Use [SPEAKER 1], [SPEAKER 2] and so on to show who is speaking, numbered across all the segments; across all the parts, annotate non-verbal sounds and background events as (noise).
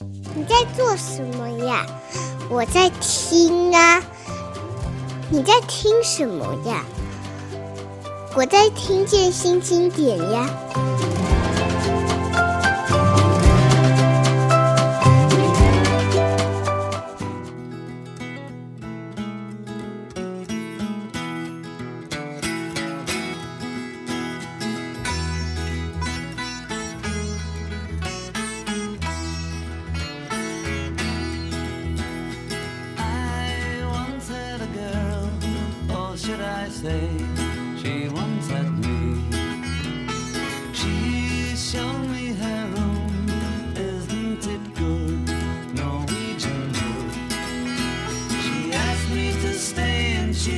[SPEAKER 1] 你在做什么呀？我在听啊。你在听什么呀？我在听见新经典呀。
[SPEAKER 2] 现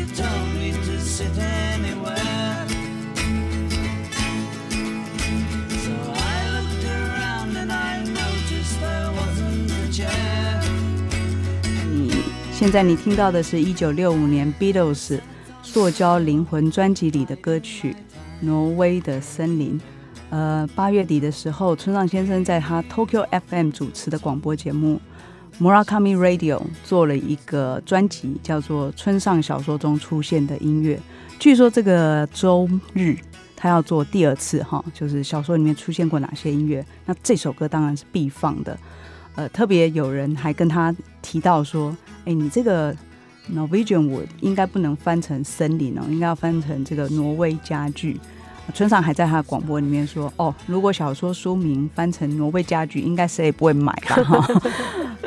[SPEAKER 2] 在你听到的是一九六五年 Beatles《塑胶灵魂》专辑里的歌曲《挪威的森林》。呃，八月底的时候，村上先生在他 Tokyo FM 主持的广播节目 Murakami Radio 做了一个专辑，叫做《村上小说中出现的音乐》。据说这个周日他要做第二次哈，就是小说里面出现过哪些音乐？那这首歌当然是必放的。呃，特别有人还跟他提到说。哎，你这个 Norwegian wood 应该不能翻成森林哦，应该要翻成这个挪威家具。村上还在他的广播里面说：“哦，如果小说书名翻成挪威家具，应该谁也不会买吧？” (laughs) 哈，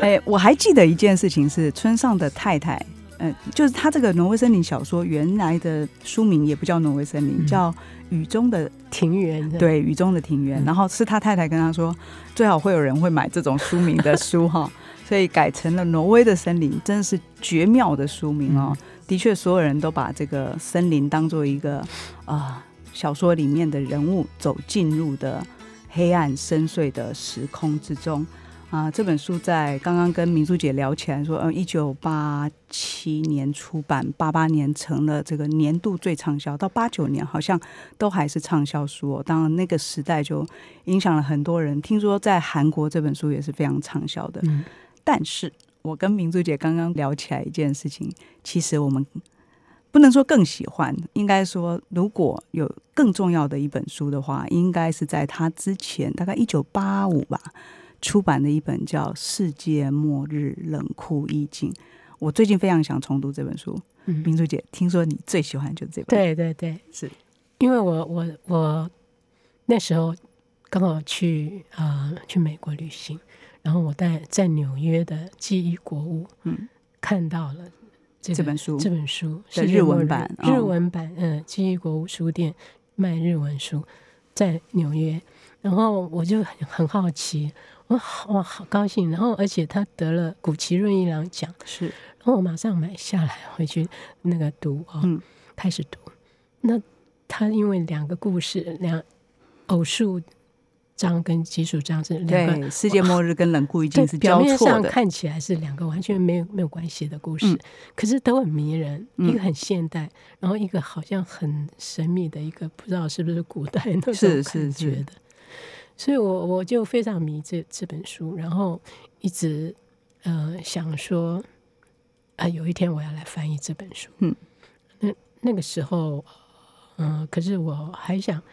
[SPEAKER 2] 哎，我还记得一件事情是村上的太太，嗯、呃，就是他这个挪威森林小说原来的书名也不叫挪威森林，嗯、叫雨中的
[SPEAKER 3] 庭园。
[SPEAKER 2] 对，雨中的庭园。嗯、然后是他太太跟他说，最好会有人会买这种书名的书哈。所以改成了挪威的森林，真是绝妙的书名哦！的确，所有人都把这个森林当做一个啊、呃、小说里面的人物走进入的黑暗深邃的时空之中啊、呃。这本书在刚刚跟明珠姐聊起来说，嗯，一九八七年出版，八八年成了这个年度最畅销，到八九年好像都还是畅销书哦。当然那个时代就影响了很多人。听说在韩国这本书也是非常畅销的。嗯但是我跟明珠姐刚刚聊起来一件事情，其实我们不能说更喜欢，应该说如果有更重要的一本书的话，应该是在他之前，大概一九八五吧出版的一本叫《世界末日冷酷意境》。我最近非常想重读这本书。嗯，明珠姐，听说你最喜欢就是这本？
[SPEAKER 3] 对对对，是因为我我我那时候刚好去啊、呃、去美国旅行。然后我在在纽约的记忆国屋，嗯，看到了这，
[SPEAKER 2] 这本书，
[SPEAKER 3] 这本书
[SPEAKER 2] 是日文版，
[SPEAKER 3] 日文版，嗯，记忆国屋书店卖日文书，在纽约。然后我就很很好奇，我好哇好高兴。然后而且他得了古奇润一郎奖，
[SPEAKER 2] 是。
[SPEAKER 3] 然后我马上买下来回去那个读哦，嗯，开始读。那他因为两个故事，两偶数。章跟基础章是两个，
[SPEAKER 2] 对，世界末日跟冷酷已经是交错的。
[SPEAKER 3] 表面上看起来是两个完全没有没有关系的故事，嗯、可是都很迷人。一个很现代，嗯、然后一个好像很神秘的一个，不知道是不是古代那种感觉的。所以我我就非常迷这这本书，然后一直呃想说啊、呃，有一天我要来翻译这本书。嗯，那那个时候，嗯、呃，可是我还想。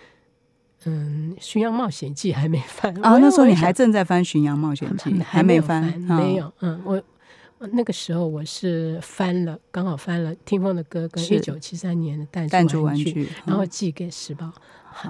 [SPEAKER 3] 嗯，《巡洋冒险记》还没翻
[SPEAKER 2] 啊？那时候你还正在翻《巡洋冒险记》，还没翻，
[SPEAKER 3] 没有。嗯，我那个时候我是翻了，刚好翻了《听风的歌》跟一九七三年的《弹珠玩具》，然后寄给时报。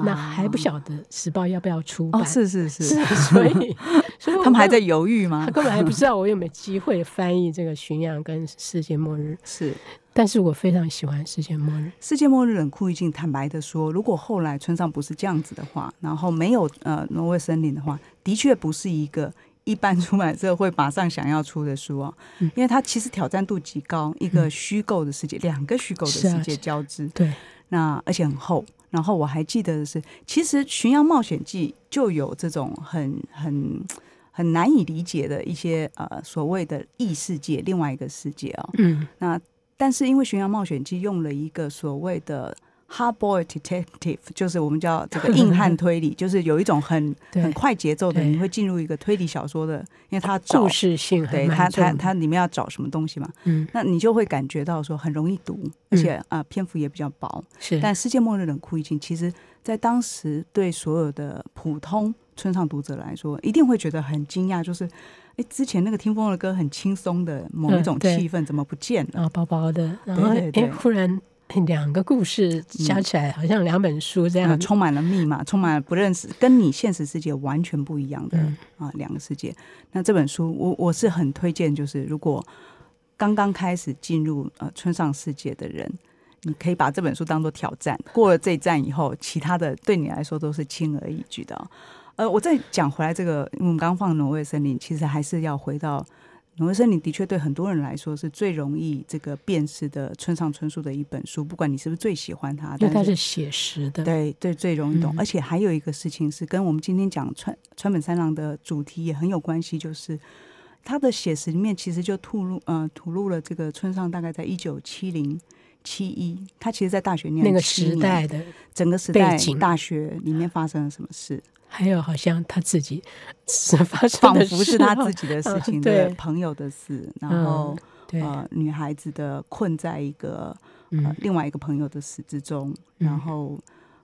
[SPEAKER 3] 那还不晓得时报要不要出版？
[SPEAKER 2] 是是 (laughs) 是，
[SPEAKER 3] 所以 (laughs) 所以
[SPEAKER 2] 他们还在犹豫吗？
[SPEAKER 3] 他根本还不知道 (laughs) 我有没有机会翻译这个《巡洋》跟《世界末日》。
[SPEAKER 2] 是。
[SPEAKER 3] 但是我非常喜欢《世界末日》。
[SPEAKER 2] 世界末日冷酷意境，坦白的说，如果后来村上不是这样子的话，然后没有呃挪威森林的话，的确不是一个一般出版社会马上想要出的书哦，嗯、因为它其实挑战度极高，一个虚构的世界，两、嗯、个虚构的世界交织，
[SPEAKER 3] 对，
[SPEAKER 2] 那而且很厚。然后我还记得的是，其实《巡洋冒险记》就有这种很很很难以理解的一些呃所谓的异世界，另外一个世界哦，嗯，那。但是因为《巡洋冒险记》用了一个所谓的 hard-boiled detective，就是我们叫这个硬汉推理，(laughs) 就是有一种很 (laughs) 很快节奏的，你会进入一个推理小说的，因为它
[SPEAKER 3] 故事性很，
[SPEAKER 2] 对它它它里面要找什么东西嘛，嗯，那你就会感觉到说很容易读，而且啊、呃、篇幅也比较薄，
[SPEAKER 3] 是。
[SPEAKER 2] 但《世界末日冷酷一境》其实在当时对所有的普通村上读者来说，一定会觉得很惊讶，就是哎，之前那个听风的歌很轻松的某一种气氛怎么不见了？
[SPEAKER 3] 啊，薄薄的，然后哎，忽然。(laughs) 两个故事加起来好像两本书这样，
[SPEAKER 2] 嗯、充满了密码，充满了不认识，跟你现实世界完全不一样的、嗯、啊两个世界。那这本书我我是很推荐，就是如果刚刚开始进入呃村上世界的人，你可以把这本书当做挑战，过了这一站以后，其他的对你来说都是轻而易举的。呃，我再讲回来这个，我们刚刚放《挪威森林》，其实还是要回到。挪威森林的确对很多人来说是最容易这个辨识的村上春树的一本书，不管你是不是最喜欢它，
[SPEAKER 3] 因为它是写实的，
[SPEAKER 2] 对对，最容易懂。嗯、而且还有一个事情是跟我们今天讲川川本三郎的主题也很有关系，就是他的写实里面其实就吐露呃吐露了这个村上大概在一九七零七一，他其实在大学念
[SPEAKER 3] 那个时代的
[SPEAKER 2] 整个时代大学里面发生了什么事。
[SPEAKER 3] 还有，好像他自己是发生
[SPEAKER 2] 仿佛是他自己的事情，对朋友的事，然后呃，女孩子的困在一个呃另外一个朋友的死之中，然后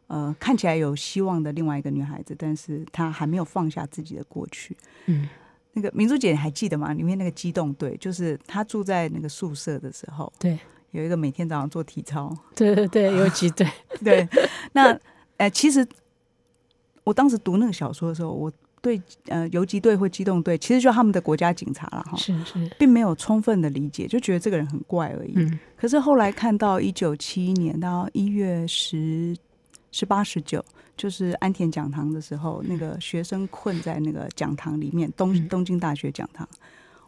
[SPEAKER 2] 呃看起来有希望的另外一个女孩子，但是她还没有放下自己的过去。嗯，那个明珠姐还记得吗？里面那个机动队，就是她住在那个宿舍的时候，
[SPEAKER 3] 对，有
[SPEAKER 2] 一个每天早上做体操，
[SPEAKER 3] 对对对，有几队，(laughs)
[SPEAKER 2] 对，那呃其实。我当时读那个小说的时候，我对呃游击队或机动队，其实就是他们的国家警察了哈，
[SPEAKER 3] 是是，
[SPEAKER 2] 并没有充分的理解，就觉得这个人很怪而已。嗯，可是后来看到一九七一年到一月十十八十九，就是安田讲堂的时候，那个学生困在那个讲堂里面，东东京大学讲堂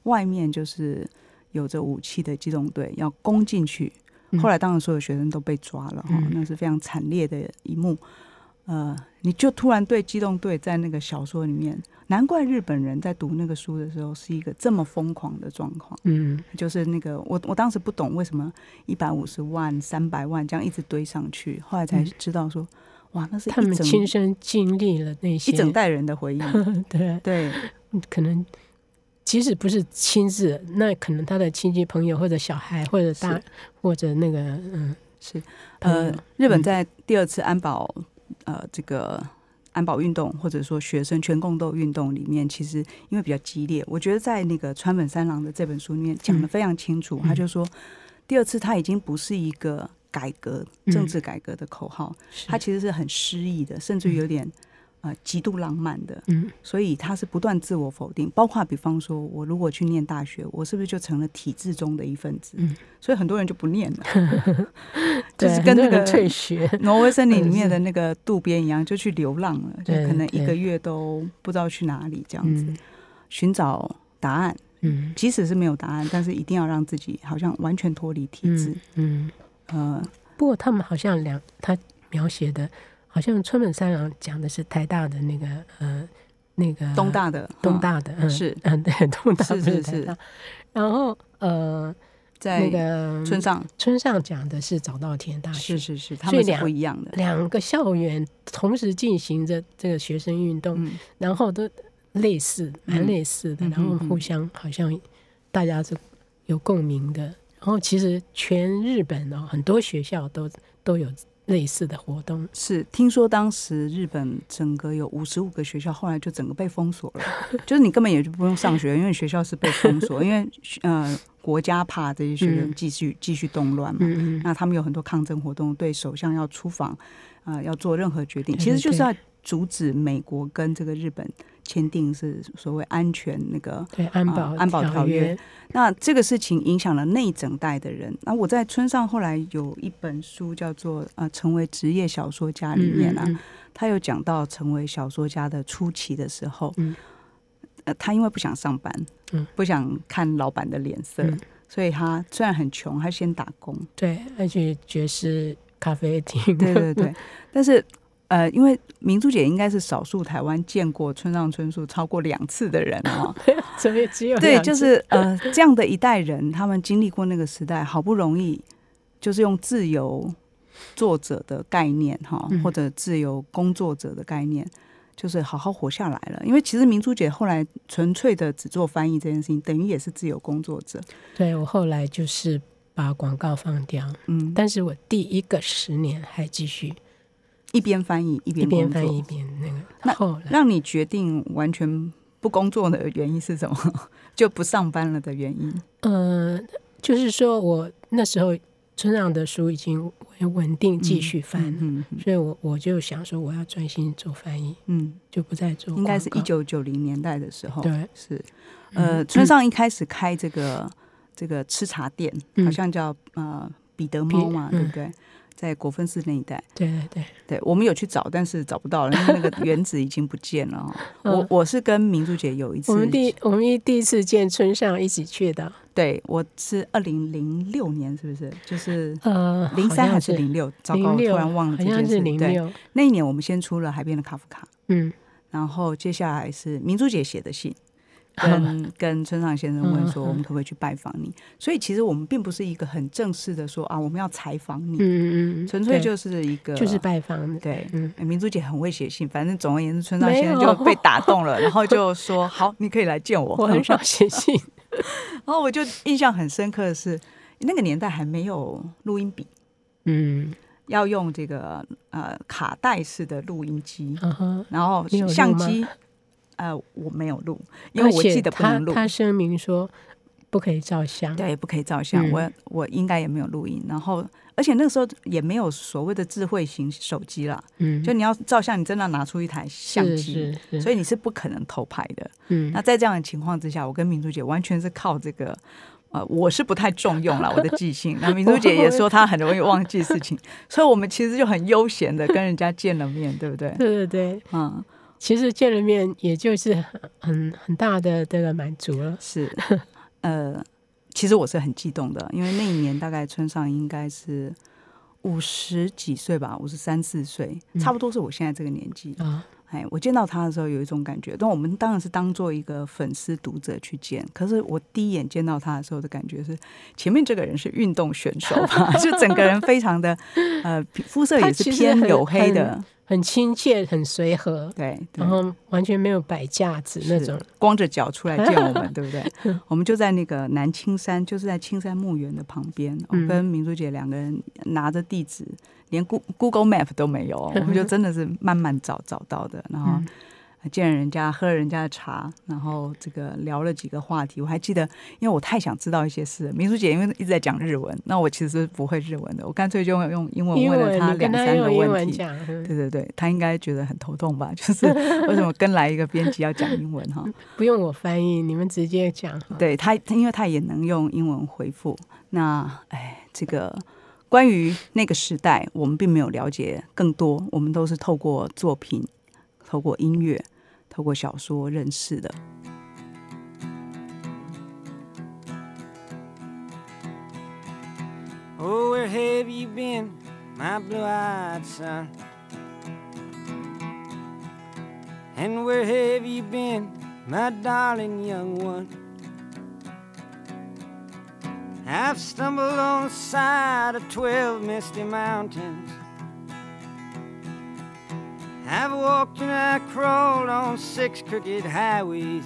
[SPEAKER 2] 外面就是有着武器的机动队要攻进去，后来当然所有学生都被抓了哈，那是非常惨烈的一幕。呃，你就突然对机动队在那个小说里面，难怪日本人在读那个书的时候是一个这么疯狂的状况。嗯，就是那个我我当时不懂为什么一百五十万、三百万这样一直堆上去，后来才知道说，嗯、哇，那是
[SPEAKER 3] 他们亲身经历了那些
[SPEAKER 2] 一整代人的回忆。(laughs)
[SPEAKER 3] 对
[SPEAKER 2] 对，
[SPEAKER 3] 可能即使不是亲自，那可能他的亲戚朋友或者小孩或者大或者那个嗯
[SPEAKER 2] 是呃，日本在第二次安保。呃，这个安保运动或者说学生全共斗运动里面，其实因为比较激烈，我觉得在那个川本三郎的这本书里面讲的非常清楚。嗯、他就说，第二次他已经不是一个改革、政治改革的口号，他、嗯、其实是很诗意的，甚至于有点。呃，极度浪漫的，嗯，所以他是不断自我否定，包括比方说，我如果去念大学，我是不是就成了体制中的一份子？嗯，所以很多人就不念了，(laughs) 就是跟那个退学。挪威森林里面的那个渡边一样，就去流浪了，就可能一个月都不知道去哪里这样子。寻找答案。嗯，即使是没有答案，但是一定要让自己好像完全脱离体制。嗯，
[SPEAKER 3] 呃，不过他们好像两他描写的。好像村本三郎讲的是台大的那个呃那个
[SPEAKER 2] 东大的
[SPEAKER 3] 东大的嗯。
[SPEAKER 2] 是。
[SPEAKER 3] 嗯 (laughs) 对东大
[SPEAKER 2] 是是是，
[SPEAKER 3] 然后呃在那个
[SPEAKER 2] 村上。
[SPEAKER 3] 村上讲的是早稻田大学。
[SPEAKER 2] 是是是，他们是不一样的。
[SPEAKER 3] 两个校园同时进行着这个学生运动，然后都类似蛮类似的，然后互相好像大家是有共鸣的，然后其实全日本哦很多学校都都有。类似的活动。
[SPEAKER 2] 是听说当时日本整个有五十五个学校，后来就整个被封锁了，(laughs) 就是你根本也就不用上学，因为学校是被封锁，因为呃国家怕这些学生继续继续动乱嘛。嗯、那他们有很多抗争活动，对首相要出访啊、呃，要做任何决定，其实就是要阻止美国跟这个日本。签订是所谓安全那个
[SPEAKER 3] 对安保、呃、
[SPEAKER 2] 安保条约，那这个事情影响了那一整代的人。那我在村上后来有一本书叫做《呃成为职业小说家》里面啊，嗯嗯嗯他有讲到成为小说家的初期的时候，嗯、呃，他因为不想上班，嗯，不想看老板的脸色，嗯、所以他虽然很穷，他先打工，
[SPEAKER 3] 对，而且爵士咖啡厅，
[SPEAKER 2] 对对对，(laughs) 但是。呃，因为明珠姐应该是少数台湾见过村上春树超过两次的人哦，(laughs)
[SPEAKER 3] 所以只有
[SPEAKER 2] 对，就是呃这样的一代人，他们经历过那个时代，好不容易就是用自由作者的概念哈，
[SPEAKER 3] 嗯、
[SPEAKER 2] 或者自由工作者的概念，就是好好活下来了。因为其实明珠姐后来纯粹的只做翻译这件事情，等于也是自由工作者。
[SPEAKER 3] 对，我后来就是把广告放掉，嗯，但是我第一个十年还继续
[SPEAKER 2] 一边翻译一边
[SPEAKER 3] 一边翻译一边那个。
[SPEAKER 2] 那
[SPEAKER 3] 后来
[SPEAKER 2] 让你决定完全不工作的原因是什么？(laughs) 就不上班了的原因？
[SPEAKER 3] 呃，就是说我那时候。村上的书已经稳定继续翻了，嗯所以我我就想说我要专心做翻译，嗯，就不再做。
[SPEAKER 2] 应该是一九九零年代的时候，
[SPEAKER 3] 对，
[SPEAKER 2] 是。呃，村上一开始开这个这个吃茶店，
[SPEAKER 3] 嗯、
[SPEAKER 2] 好像叫呃彼得猫嘛，
[SPEAKER 3] 嗯、
[SPEAKER 2] 对不对？在国分寺那一带，
[SPEAKER 3] 对对对，
[SPEAKER 2] 对我们有去找，但是找不到了，因为那个 (laughs) 原子已经不见了。我我是跟明珠姐有一次，
[SPEAKER 3] 我们第我们一第一次见村上一起去的。
[SPEAKER 2] 对，我是二零零六年，是不是？就是
[SPEAKER 3] 呃，
[SPEAKER 2] 零三还是零六？糟糕，突然忘了这件事。对，那一年我们先出了《海边的卡夫卡》，
[SPEAKER 3] 嗯，
[SPEAKER 2] 然后接下来是明珠姐写的信。(laughs) 跟跟村上先生问说，我们可不可以去拜访你？所以其实我们并不是一个很正式的说啊，我们要采访你，
[SPEAKER 3] 嗯嗯，
[SPEAKER 2] 纯粹就是一个
[SPEAKER 3] 就是拜访。
[SPEAKER 2] 对，明珠姐很会写信，反正总而言之，村上先生就被打动了，然后就说好，你可以来见我。
[SPEAKER 3] 我很少 (laughs) 写信，(laughs)
[SPEAKER 2] 然后我就印象很深刻的是，那个年代还没有录音笔，
[SPEAKER 3] 嗯，
[SPEAKER 2] 要用这个呃卡带式的录音机，
[SPEAKER 3] 嗯
[SPEAKER 2] 然后相机。呃，我没有录，因为我记得不能录。
[SPEAKER 3] 他声明说不可以照相，
[SPEAKER 2] 对，不可以照相。嗯、我我应该也没有录音。然后，而且那个时候也没有所谓的智慧型手机啦。嗯，就你要照相，你真的要拿出一台相机，所以你是不可能偷拍的。嗯，那在这样的情况之下，我跟明珠姐完全是靠这个。呃，我是不太重用了我的记性。那明珠姐也说她很容易忘记事情，(laughs) 所以我们其实就很悠闲的跟人家见了面，对不对？
[SPEAKER 3] 对对对，
[SPEAKER 2] 嗯。
[SPEAKER 3] 其实见了面，也就是很很大的这个满足了。
[SPEAKER 2] 是，(laughs) 呃，其实我是很激动的，因为那一年大概村上应该是五十几岁吧，五十三四岁，差不多是我现在这个年纪啊。哎、嗯，我见到他的时候有一种感觉，但我们当然是当做一个粉丝读者去见。可是我第一眼见到他的时候的感觉是，前面这个人是运动选手吧，(laughs) 就整个人非常的呃，肤色也是偏黝黑的。
[SPEAKER 3] 很亲切，很随和，
[SPEAKER 2] 对，
[SPEAKER 3] 然后完全没有摆架子那种，
[SPEAKER 2] 光着脚出来见我们，(laughs) 对不对？(laughs) 我们就在那个南青山，就是在青山墓园的旁边。我跟明珠姐两个人拿着地址，连 Google Map 都没有，我们就真的是慢慢找找到的，然后。见了人家，喝了人家的茶，然后这个聊了几个话题。我还记得，因为我太想知道一些事。明珠姐因为一直在讲日文，那我其实是不会日文的，我干脆就用英文问了她两三个问题。对对对，她应该觉得很头痛吧？就是为什么跟来一个编辑要讲英文哈？(laughs)
[SPEAKER 3] 不用我翻译，你们直接讲。
[SPEAKER 2] 对他，因为他也能用英文回复。那哎，这个关于那个时代，我们并没有了解更多，我们都是透过作品，透过音乐。透过小说认识的。Oh, where have you been, my blue-eyed son? And where have you been, my darling young one? I've stumbled on the side of twelve misty mountains. I've walked and I crawled on six crooked highways.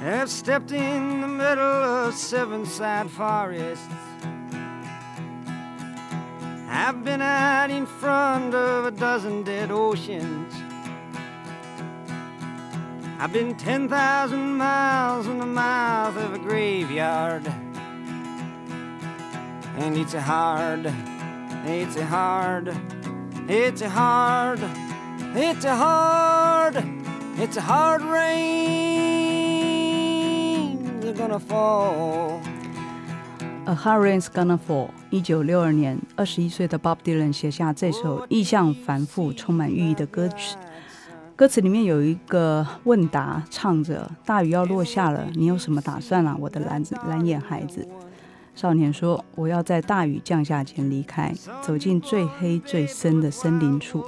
[SPEAKER 2] I've stepped in the middle of seven sad forests. I've been out in front of a dozen dead oceans. I've been 10,000 miles in the mouth of a graveyard. And it's a hard, it's a hard, It's a hard, it's a hard, it's a hard rain gonna fall. A hard rain's gonna fall. 一九六二年，二十一岁的 Bob Dylan 写下这首意象繁复、充满寓意的歌曲。歌词里面有一个问答，唱着：“大雨要落下了，你有什么打算啊，我的蓝子蓝眼孩子？”少年说：“我要在大雨降下前离开，走进最黑最深的森林处。”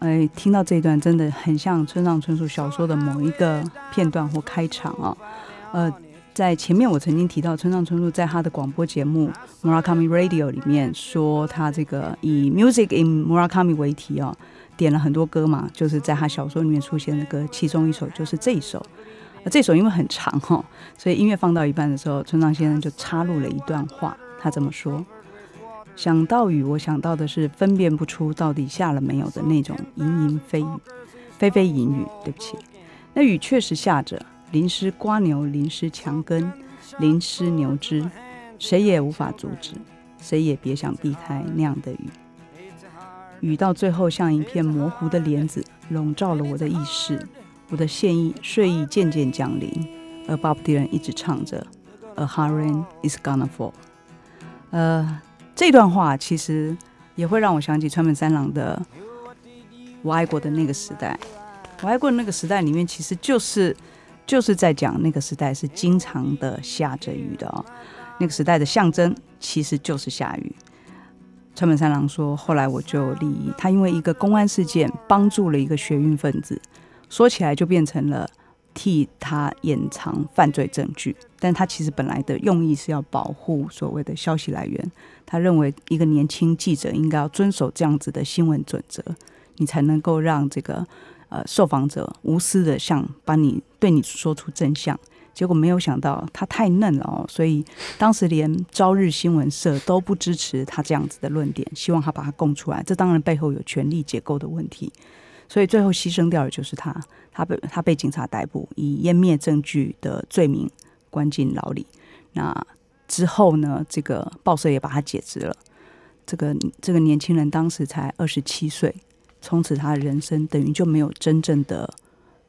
[SPEAKER 2] 哎，听到这一段真的很像村上春树小说的某一个片段或开场啊。呃，在前面我曾经提到，村上春树在他的广播节目 Murakami Radio 里面说，他这个以 Music in Murakami 为题哦，点了很多歌嘛，就是在他小说里面出现的歌，其中一首就是这一首。这首因为很长哈，所以音乐放到一半的时候，村上先生就插入了一段话，他这么说：“想到雨，我想到的是分辨不出到底下了没有的那种盈盈飞雨，霏霏隐雨。对不起，那雨确实下着。”淋湿瓜牛，淋湿墙根，淋湿牛枝，谁也无法阻止，谁也别想避开那样的雨。雨到最后像一片模糊的帘子，笼罩了我的意识，我的现役睡意渐渐降临。而 Bob Dylan 一直唱着 A hard rain is gonna fall。呃，这段话其实也会让我想起川本三郎的《我爱过的那个时代》。我爱过的那个时代里面，其实就是。就是在讲那个时代是经常的下着雨的哦，那个时代的象征其实就是下雨。川本三郎说：“后来我就利益他，因为一个公安事件帮助了一个学运分子，说起来就变成了替他掩藏犯罪证据，但他其实本来的用意是要保护所谓的消息来源。他认为一个年轻记者应该要遵守这样子的新闻准则，你才能够让这个。”呃，受访者无私的向帮你对你说出真相，结果没有想到他太嫩了哦，所以当时连朝日新闻社都不支持他这样子的论点，希望他把他供出来。这当然背后有权力结构的问题，所以最后牺牲掉的就是他，他被他被警察逮捕，以湮灭证据的罪名关进牢里。那之后呢，这个报社也把他解职了。这个这个年轻人当时才二十七岁。从此，他的人生等于就没有真正的，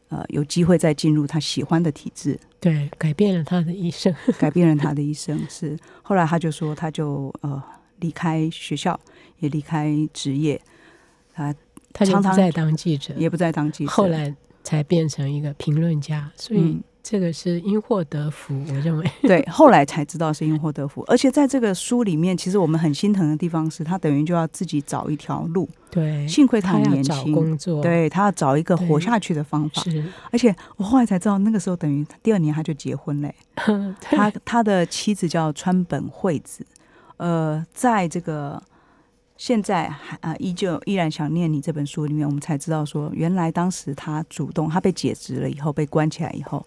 [SPEAKER 2] 呃，有机会再进入他喜欢的体制。
[SPEAKER 3] 对，改变了他的一生，
[SPEAKER 2] 改变了他的一生。(laughs) 是后来他就说，他就呃离开学校，也离开职业，他
[SPEAKER 3] 他常常不再当记者，
[SPEAKER 2] 也不再当记者，
[SPEAKER 3] 后来才变成一个评论家。所以。嗯这个是因祸得福，我认为。(laughs)
[SPEAKER 2] 对，后来才知道是因祸得福，(laughs) 而且在这个书里面，其实我们很心疼的地方是他等于就要自己找一条路。
[SPEAKER 3] 对，
[SPEAKER 2] 幸亏他很年
[SPEAKER 3] 轻，工作，
[SPEAKER 2] 对，他要找一个活下去的方法。是，而且我后来才知道，那个时候等于第二年他就结婚嘞。(laughs) 他他的妻子叫川本惠子，呃，在这个现在还啊依旧依然想念你这本书里面，我们才知道说，原来当时他主动，他被解职了以后，被关起来以后。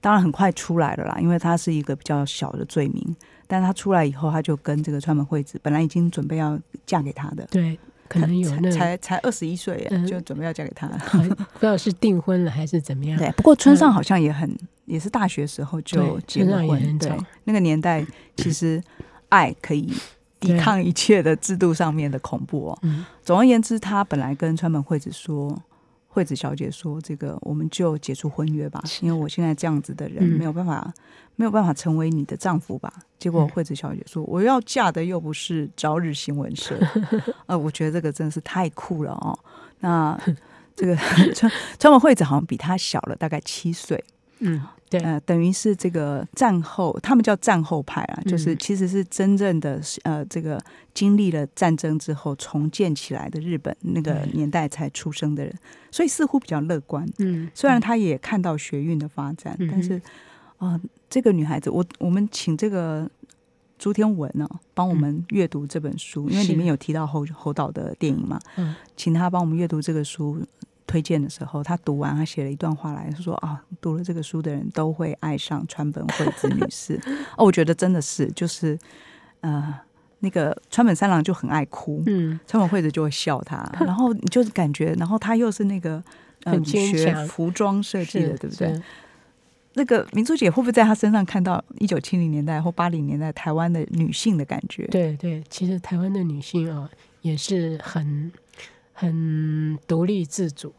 [SPEAKER 2] 当然很快出来了啦，因为他是一个比较小的罪名。但他出来以后，他就跟这个川本惠子本来已经准备要嫁给他的，
[SPEAKER 3] 对，可能有那
[SPEAKER 2] 才才二十一岁，嗯，就准备要嫁给他，(laughs)
[SPEAKER 3] 不知道是订婚了还是怎么样。
[SPEAKER 2] 对，不过村上好像也很，嗯、也是大学时候就结了婚。对，那个年代其实爱可以抵抗一切的制度上面的恐怖哦。总而言之，他本来跟川本惠子说。惠子小姐说：“这个我们就解除婚约吧，因为我现在这样子的人没有办法，嗯、没有办法成为你的丈夫吧。”结果惠子小姐说：“我要嫁的又不是朝日新闻社。(laughs) ”呃，我觉得这个真的是太酷了哦。那这个 (laughs) 川川本惠子好像比她小了大概七岁。嗯。对，呃，等于是这个战后，他们叫战后派啊，就是其实是真正的呃，这个经历了战争之后重建起来的日本那个年代才出生的人，所以似乎比较乐观。嗯，虽然他也看到学运的发展，但是啊，呃，这个女孩子，我我们请这个朱天文呢，帮我们阅读这本书，因为里面有提到侯侯导的电影嘛，嗯，请他帮我们阅读这个书。推荐的时候，他读完，他写了一段话来，他说啊，读了这个书的人都会爱上川本惠子女士。(laughs) 哦，我觉得真的是，就是呃，那个川本三郎就很爱哭，嗯，川本惠子就会笑他，(laughs) 然后你就是感觉，然后他又是那个嗯、呃、学服装设计的，对不对？那个明珠姐会不会在她身上看到一九七零年代或八零年代台湾的女性的感觉？
[SPEAKER 3] 对对，其实台湾的女性啊、哦，也是很。很独立自主，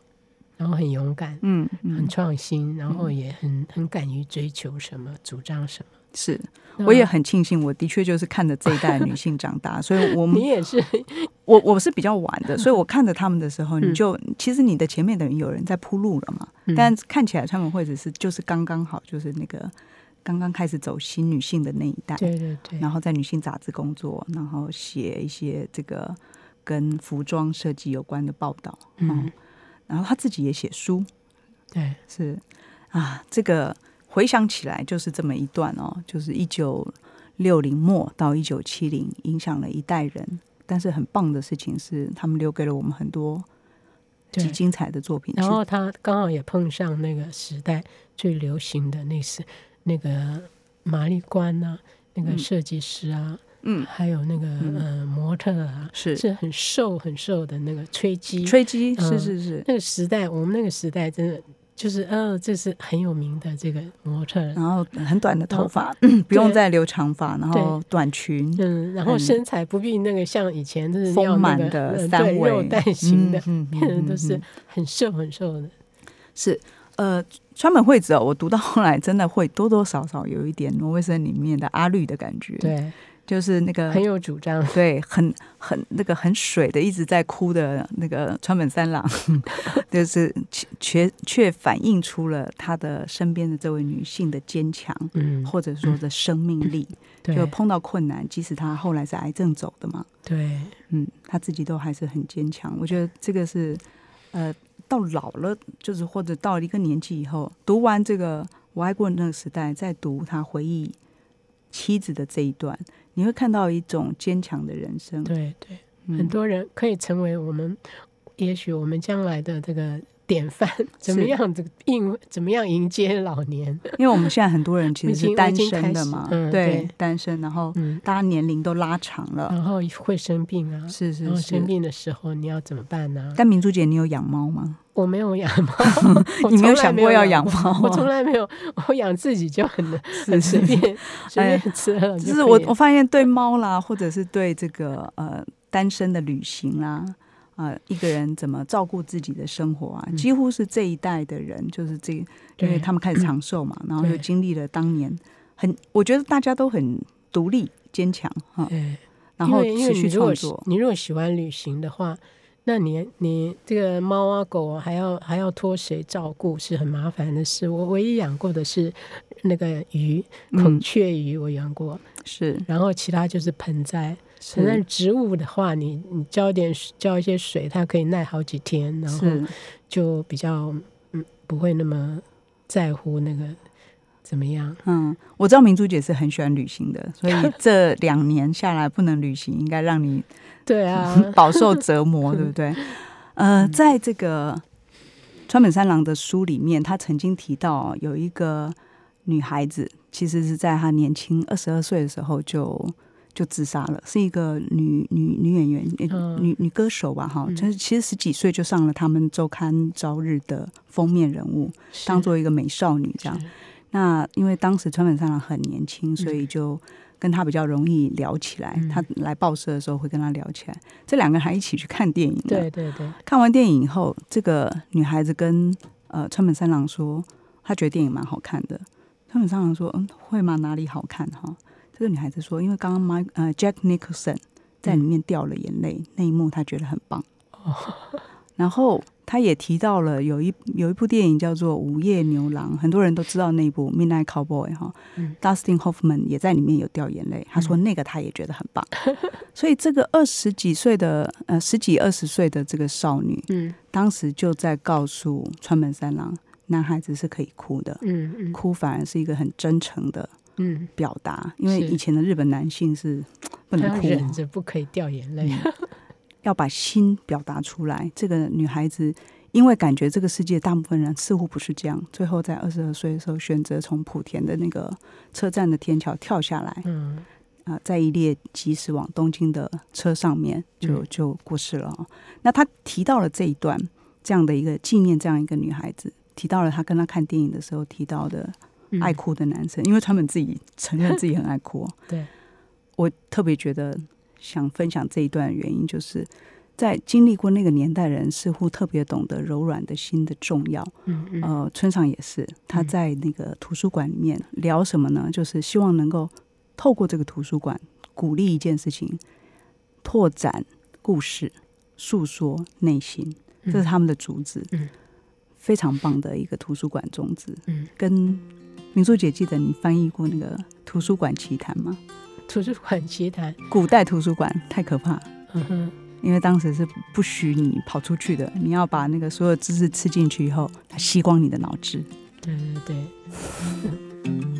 [SPEAKER 3] 然后很勇敢，嗯，嗯。很创新，然后也很很敢于追求什么，主张什么。
[SPEAKER 2] 是，我也很庆幸，我的确就是看着这一代女性长大，(laughs) 所以我们
[SPEAKER 3] 你也是，(laughs)
[SPEAKER 2] 我我是比较晚的，(laughs) 所以我看着他们的时候，你就、嗯、其实你的前面等于有人在铺路了嘛，嗯、但看起来他们会只是就是刚刚好，就是那个刚刚开始走新女性的那一代，
[SPEAKER 3] 对对对，
[SPEAKER 2] 然后在女性杂志工作，然后写一些这个。跟服装设计有关的报道，嗯，然后他自己也写书，
[SPEAKER 3] 对，
[SPEAKER 2] 是啊，这个回想起来，就是这么一段哦，就是一九六零末到一九七零，影响了一代人。但是很棒的事情是，他们留给了我们很多极精彩的作品。
[SPEAKER 3] 然后他刚好也碰上那个时代最流行的那是那个玛丽冠啊，那个设计师啊。嗯，还有那个呃模特啊，是。是很瘦很瘦的那个吹鸡，
[SPEAKER 2] 吹鸡是是是，
[SPEAKER 3] 那个时代我们那个时代真的就是呃，这是很有名的这个模特，
[SPEAKER 2] 然后很短的头发，不用再留长发，然后短裙，
[SPEAKER 3] 嗯，然后身材不必那个像以前就是
[SPEAKER 2] 丰满的三围
[SPEAKER 3] 肉蛋型的，变成 (laughs) 都是很瘦很瘦的。
[SPEAKER 2] 是呃，川本惠子哦，我读到后来真的会多多少少有一点挪威森里面的阿绿的感觉，
[SPEAKER 3] 对。
[SPEAKER 2] 就是那个
[SPEAKER 3] 很有主张，(laughs)
[SPEAKER 2] 对，很很那个很水的，一直在哭的那个川本三郎，(laughs) 就是却却反映出了他的身边的这位女性的坚强，嗯，或者说的生命力，嗯、就碰到困难，即使他后来是癌症走的嘛，
[SPEAKER 3] 对，
[SPEAKER 2] 嗯，他自己都还是很坚强。我觉得这个是，呃，到老了，就是或者到了一个年纪以后，读完这个我爱过的那个时代，再读他回忆妻子的这一段。你会看到一种坚强的人生，
[SPEAKER 3] 对对，很多人可以成为我们，也许我们将来的这个典范，(laughs) 怎么样子应，怎么样迎接老年？
[SPEAKER 2] 因为我们现在很多人其实 (laughs) 是单身的嘛，对，单身，然后大家年龄都拉长了，
[SPEAKER 3] 然后会生病啊，
[SPEAKER 2] 是是，
[SPEAKER 3] 生病的时候你要怎么办呢？
[SPEAKER 2] 但明珠姐，你有养猫吗？
[SPEAKER 3] 我没有养猫，(laughs)
[SPEAKER 2] 你没有想过要养猫？(laughs)
[SPEAKER 3] 我从来没有，我养自己就很很随便 (laughs) 随便吃了。
[SPEAKER 2] 就是我我发现对猫啦，或者是对这个呃单身的旅行啦，啊一个人怎么照顾自己的生活啊，几乎是这一代的人，就是这，因为他们开始长寿嘛，然后又经历了当年很，我觉得大家都很独立坚强哈，然后持续创作。
[SPEAKER 3] 你如果喜欢旅行的话。那你你这个猫啊狗啊还要还要托谁照顾是很麻烦的事。我唯一养过的是那个鱼，孔雀鱼我养过，是。然后其他就是盆栽。是。那植物的话，你你浇点浇一些水，它可以耐好几天，然后就比较嗯不会那么在乎那个怎么样。嗯，
[SPEAKER 2] 我知道明珠姐是很喜欢旅行的，(laughs) 所以这两年下来不能旅行，应该让你。
[SPEAKER 3] 对啊，
[SPEAKER 2] 饱受折磨，(laughs) 对不对？呃，在这个川本三郎的书里面，他曾经提到有一个女孩子，其实是在她年轻二十二岁的时候就就自杀了，是一个女女女演员，女女歌手吧，哈，就是其实十几岁就上了他们周刊朝日的封面人物，当做一个美少女这样。那因为当时川本三郎很年轻，所以就。跟他比较容易聊起来，他来报社的时候会跟他聊起来。这两个人还一起去看电影。
[SPEAKER 3] 对对对。
[SPEAKER 2] 看完电影以后，这个女孩子跟呃川本三郎说，她觉得电影蛮好看的。川本三郎说：“嗯，会吗？哪里好看？哈？”这个女孩子说：“因为刚刚 Mike 呃 Jack Nicholson 在里面掉了眼泪，那一幕她觉得很棒。”哦。然后。他也提到了有一有一部电影叫做《午夜牛郎》，很多人都知道那部《Midnight Cowboy》哈。Dustin Hoffman 也在里面有掉眼泪，他说那个他也觉得很棒。(laughs) 所以这个二十几岁的呃十几二十岁的这个少女，嗯，当时就在告诉川本三郎，男孩子是可以哭的，嗯，哭反而是一个很真诚的嗯。表达，因为以前的日本男性是不能哭，
[SPEAKER 3] 忍着不可以掉眼泪。
[SPEAKER 2] 要把心表达出来。这个女孩子因为感觉这个世界大部分人似乎不是这样，最后在二十二岁的时候选择从莆田的那个车站的天桥跳下来。嗯，啊，在一列疾驶往东京的车上面就就过世了。那他提到了这一段这样的一个纪念，这样一个女孩子提到了他跟他看电影的时候提到的爱哭的男生，因为他们自己承认自己很爱哭。(laughs)
[SPEAKER 3] 对，我
[SPEAKER 2] 特别觉得。想分享这一段原因，就是在经历过那个年代，人似乎特别懂得柔软的心的重要。嗯嗯。呃，村上也是，他在那个图书馆里面聊什么呢？就是希望能够透过这个图书馆，鼓励一件事情，拓展故事，诉说内心，这是他们的主旨。嗯。非常棒的一个图书馆宗旨。嗯。跟明珠姐记得你翻译过那个《图书馆奇谈》吗？
[SPEAKER 3] 图书馆奇谈，
[SPEAKER 2] 古代图书馆太可怕。嗯哼，因为当时是不许你跑出去的，你要把那个所有知识吃进去以后，它吸光你的脑汁。
[SPEAKER 3] 对对对。